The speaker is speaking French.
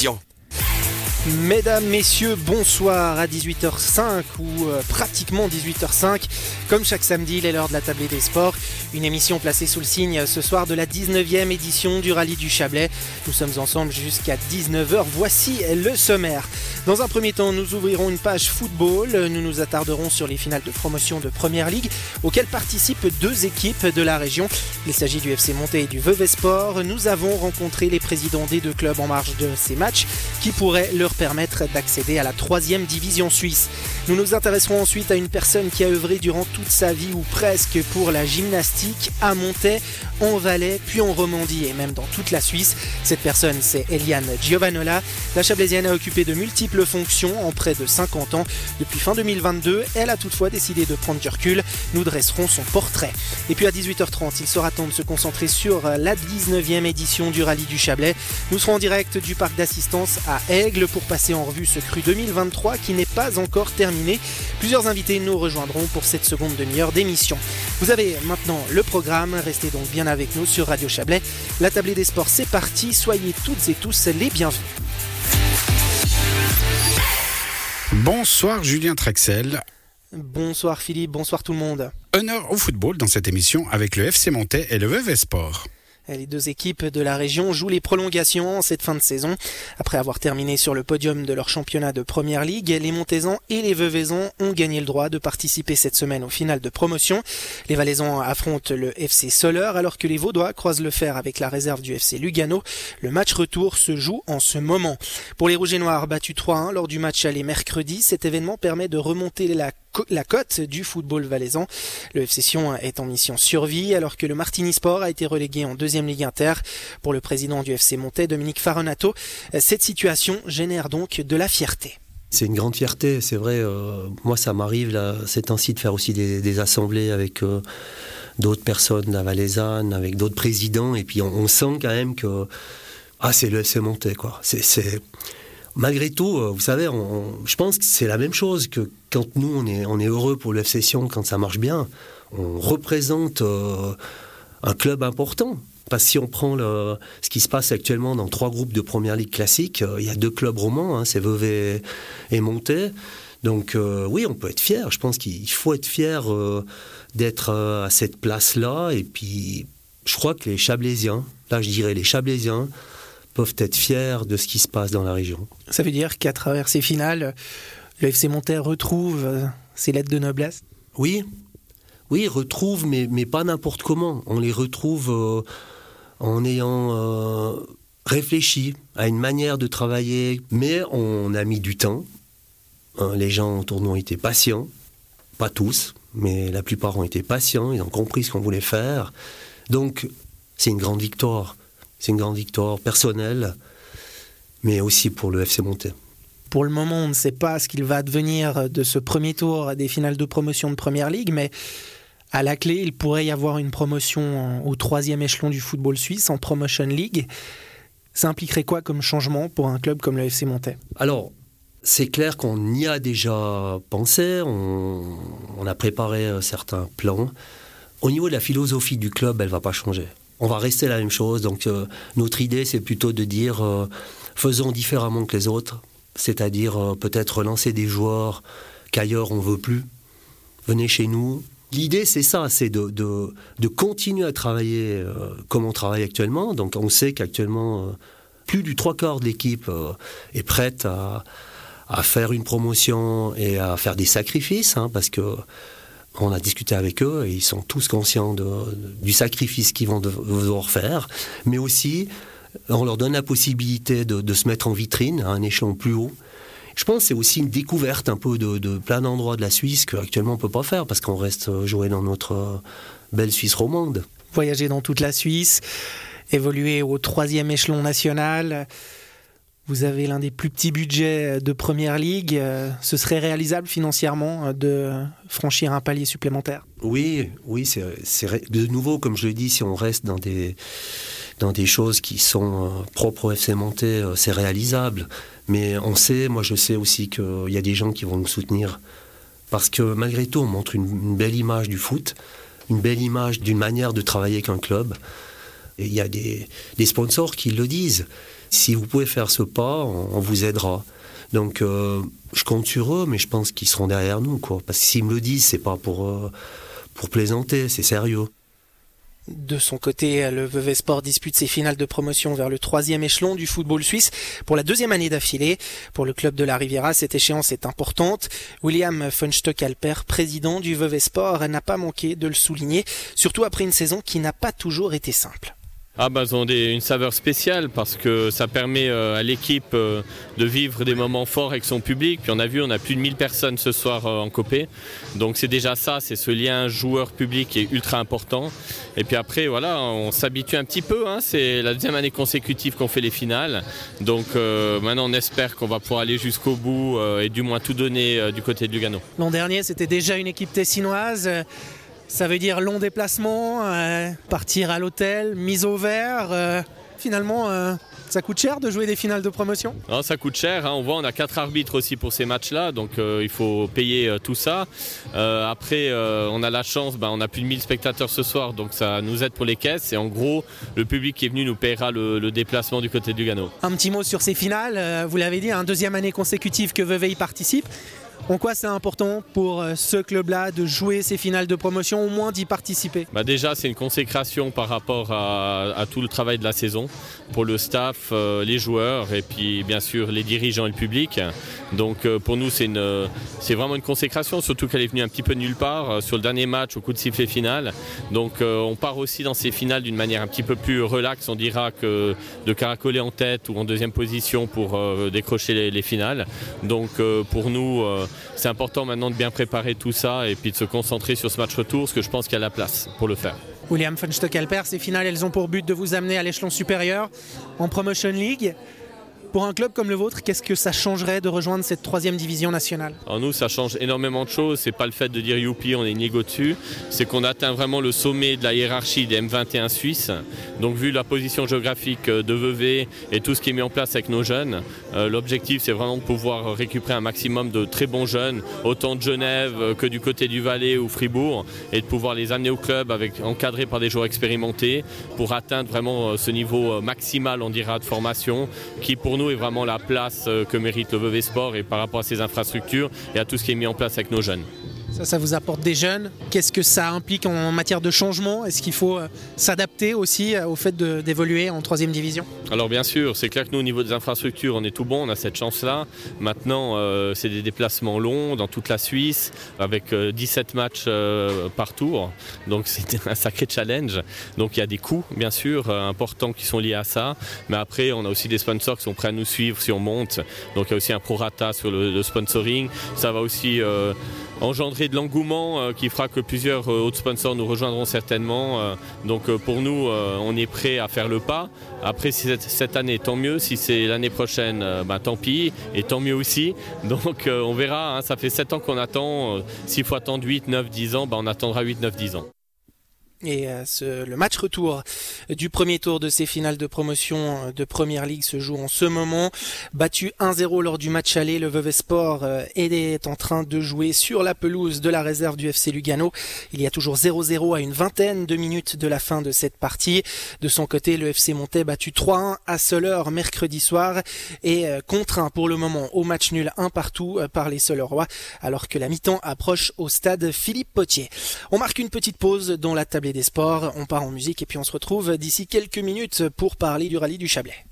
question. Mesdames, messieurs, bonsoir à 18h05 ou euh, pratiquement 18h05. Comme chaque samedi, il est l'heure de la tablée des sports. Une émission placée sous le signe euh, ce soir de la 19e édition du rallye du Chablais. Nous sommes ensemble jusqu'à 19h. Voici le sommaire. Dans un premier temps, nous ouvrirons une page football. Nous nous attarderons sur les finales de promotion de Première Ligue auxquelles participent deux équipes de la région. Il s'agit du FC Monté et du Vevey Sport. Nous avons rencontré les présidents des deux clubs en marge de ces matchs qui pourraient leur permettre d'accéder à la troisième division suisse. Nous nous intéresserons ensuite à une personne qui a œuvré durant toute sa vie ou presque pour la gymnastique à Montaix, en Valais, puis en Romandie et même dans toute la Suisse. Cette personne, c'est Eliane Giovanola. La Chablaisienne a occupé de multiples fonctions en près de 50 ans. Depuis fin 2022, elle a toutefois décidé de prendre du recul. Nous dresserons son portrait. Et puis à 18h30, il sera temps de se concentrer sur la 19e édition du rallye du Chablais. Nous serons en direct du parc d'assistance à Aigle pour passer en revue ce cru 2023 qui n'est pas encore terminé. Plusieurs invités nous rejoindront pour cette seconde demi-heure d'émission. Vous avez maintenant le programme, restez donc bien avec nous sur Radio Chablais. La tablée des sports, c'est parti, soyez toutes et tous les bienvenus. Bonsoir Julien Trexel. Bonsoir Philippe, bonsoir tout le monde. Honneur au football dans cette émission avec le FC Montais et le VV Sport. Les deux équipes de la région jouent les prolongations en cette fin de saison. Après avoir terminé sur le podium de leur championnat de Première Ligue, les Montaisans et les Veuvaisans ont gagné le droit de participer cette semaine au final de promotion. Les Valaisans affrontent le FC Soler alors que les Vaudois croisent le fer avec la réserve du FC Lugano. Le match retour se joue en ce moment. Pour les Rouges et Noirs battus 3-1 lors du match aller mercredi, cet événement permet de remonter la la cote du football valaisan. Le FC Sion est en mission survie alors que le Martini Sport a été relégué en deuxième ligue inter. Pour le président du FC Montais, Dominique Faronato, cette situation génère donc de la fierté. C'est une grande fierté, c'est vrai. Euh, moi, ça m'arrive là, c'est temps-ci de faire aussi des, assemblées avec euh, d'autres personnes la Valaisanne, avec d'autres présidents, et puis on, sent quand même que ah, c'est le FC Montais, quoi. C'est malgré tout, euh, vous savez, je pense que c'est la même chose que quand nous, on est, heureux pour le quand ça marche bien. On représente euh, un club important. Parce que si on prend ce qui se passe actuellement dans trois groupes de première ligue classique, euh, il y a deux clubs romans, hein, c'est Vevey et Monté. Donc oui, on peut être fier. Je pense qu'il faut être fier d'être à cette place-là. Et puis, je crois que les Chablaisiens, là je dirais les Chablaisiens, peuvent être fiers de ce qui se passe dans la région. Ça veut dire qu'à travers ces finales, le FC Monterre retrouve euh, ses lettres de noblesse? Oui, oui, retrouve, mais, mais pas n'importe comment. On les retrouve euh, en ayant euh, réfléchi à une manière de travailler, mais on a mis du temps. Hein, les gens autour de nous ont été patients, pas tous, mais la plupart ont été patients, ils ont compris ce qu'on voulait faire. Donc, c'est une grande victoire. C'est une grande victoire personnelle, mais aussi pour le FC Monté. Pour le moment, on ne sait pas ce qu'il va devenir de ce premier tour des finales de promotion de Première Ligue, mais à la clé, il pourrait y avoir une promotion au troisième échelon du football suisse, en Promotion League. Ça impliquerait quoi comme changement pour un club comme le FC Monté? Alors, c'est clair qu'on y a déjà pensé, on, on, a préparé euh, certains plans. Au niveau de la philosophie du club, elle ne va pas changer on va rester la même chose. Donc euh, notre idée, c'est plutôt de dire euh, faisons différemment que les autres, c'est-à-dire euh, peut-être relancer des joueurs qu'ailleurs on veut plus. Venez chez nous. L'idée, c'est ça, c'est de, de, continuer à travailler comme on travaille actuellement. Donc on sait qu'actuellement, plus du trois quarts de l'équipe est prête à, à, faire une promotion et à faire des sacrifices, hein, parce que on a discuté avec eux et ils sont tous conscients du sacrifice qu'ils vont devoir faire, mais aussi on leur donne la possibilité de, se mettre en vitrine à un échelon plus haut. Je pense que c'est aussi une découverte un peu de, plein d'endroits de la Suisse qu'actuellement on ne peut pas faire parce qu'on reste joué dans notre belle Suisse romande. Voyager dans toute la Suisse, évoluer au troisième échelon national, vous avez l'un des plus petits budgets de Première Ligue. Euh, ce serait réalisable financièrement euh, de franchir un palier supplémentaire? Oui, oui, c'est de nouveau, comme je l'ai dit, si on reste dans des, dans des choses qui sont euh, propres au FC Monté, c'est réalisable. Mais on sait, moi je sais aussi qu'il y a des gens qui vont nous soutenir. Parce que malgré tout, on montre une, belle image du foot, une belle image d'une manière de travailler qu'un club. Et il y a des sponsors qui le disent. Si vous pouvez faire ce pas, on, vous aidera. Donc euh, je compte sur eux, mais je pense qu'ils seront derrière nous, quoi. Parce que s'ils me le disent, c'est pas pour, euh, pour plaisanter, c'est sérieux. De son côté, le Vevey Sport dispute ses finales de promotion vers le troisième échelon du football suisse pour la deuxième année d'affilée. Pour le club de la Riviera, cette échéance est importante. William Funstock-Alper, président du Vevey Sport, n'a pas manqué de le souligner, surtout après une saison qui n'a pas toujours été simple. Ah bah, ont une saveur spéciale parce que ça permet euh, à l'équipe euh, de vivre des moments forts avec son public. Puis on a vu, on a plus de 1000 personnes ce soir euh, en copé. Donc c'est déjà ça, c'est ce lien joueur-public qui est ultra important. Et puis après, voilà, on s'habitue un petit peu. Hein. C'est la deuxième année consécutive qu'on fait les finales. Donc maintenant, on espère qu'on va pouvoir aller jusqu'au bout et du moins tout donner du côté de Lugano. L'an dernier, c'était déjà une équipe tessinoise. Ça veut dire long déplacement, euh, partir à l'hôtel, mise au vert. Euh, finalement, euh, ça coûte cher de jouer des finales de promotion? Non, Ça coûte cher. Hein. On voit, on a quatre arbitres aussi pour ces matchs-là, donc il faut payer tout ça. après, on a la chance, ben, on a plus de 1000 spectateurs ce soir, donc ça nous aide pour les caisses. Et en gros, le public qui est venu nous paiera le, déplacement du côté du Gano. Un petit mot sur ces finales. vous l'avez dit, un deuxième année consécutive que Vevey participe. En quoi c'est important pour euh, ce club-là de jouer ces finales de promotion, au moins d'y participer? Bah Déjà, c'est une consécration par rapport à, tout le travail de la saison pour le staff, euh, les joueurs et puis bien sûr les dirigeants et le public. Donc euh, pour nous, c'est vraiment une consécration, surtout qu'elle est venue un petit peu nulle part sur le dernier match au coup de sifflet final. Donc on part aussi dans ces finales d'une manière un petit peu plus relaxe, on dira que de caracoler en tête ou en deuxième position pour décrocher les, les, finales. Donc pour nous, c'est important maintenant de bien préparer tout ça et puis de se concentrer sur ce match retour, parce que je pense qu'il y a la place pour le faire. William Funstock-Alper, ces finales, elles ont pour but de vous amener à l'échelon supérieur en Promotion League. Pour un club comme le vôtre, qu'est-ce que ça changerait de rejoindre cette troisième division nationale? En nous, ça change énormément de choses. C'est pas le fait de dire youpi, on est négo dessus. C'est qu'on atteint vraiment le sommet de la hiérarchie des M21 suisses. Donc, vu la position géographique euh, de Vevey et tout ce qui est mis en place avec nos jeunes, euh, l'objectif, c'est vraiment de pouvoir récupérer un maximum de très bons jeunes, autant de Genève euh, que du côté du Valais ou Fribourg, et de pouvoir les amener au club avec, encadrés par des joueurs expérimentés pour atteindre vraiment ce niveau maximal, on dira, de formation qui pour nous nous est vraiment la place euh, que mérite le Vevey Sport et par rapport à ses infrastructures et à tout ce qui est mis en place avec nos jeunes. Ça, ça vous apporte des jeunes. Qu'est-ce que ça implique en matière de changement? Est-ce qu'il faut euh, s'adapter aussi euh, au fait d'évoluer en troisième division? Alors bien sûr, c'est clair que nous au niveau des infrastructures, on est tout bon, on a cette chance-là. Maintenant, euh, c'est des déplacements longs dans toute la Suisse, avec 17 matchs par tour. Donc c'est un sacré challenge. Donc il y a des coûts, bien sûr, importants qui sont liés à ça. Mais après, on a aussi des sponsors qui sont prêts à nous suivre si on monte. Donc il y a aussi un prorata sur le, sponsoring. Ça va aussi engendrer de l'engouement euh, qui fera que plusieurs euh, autres sponsors nous rejoindront certainement. Euh, donc pour nous, on est prêt à faire le pas. Après, si cette année, tant mieux. Si c'est l'année prochaine, bah, tant pis. Et tant mieux aussi. Donc on verra. Hein. ça fait 7 ans qu'on attend. S'il faut attendre 8, 9, 10 ans, bah, on attendra 8, 9, 10 ans. Et euh, le match retour du premier tour de ces finales de promotion euh, de Première Ligue se joue en ce moment. Battu 1-0 lors du match aller, le Vevey Sport euh, est en train de jouer sur la pelouse de la réserve du FC Lugano. Il y a toujours 0-0 à une vingtaine de minutes de la fin de cette partie. De son côté, le FC Montais battu 3-1 à Soleure mercredi soir et contraint pour le moment au match nul un partout par les Soleurois alors que la mi-temps approche au stade Philippe Potier. On marque une petite pause dans la table des sports. On part en musique et puis on se retrouve d'ici quelques minutes pour parler du rallye du Chablais.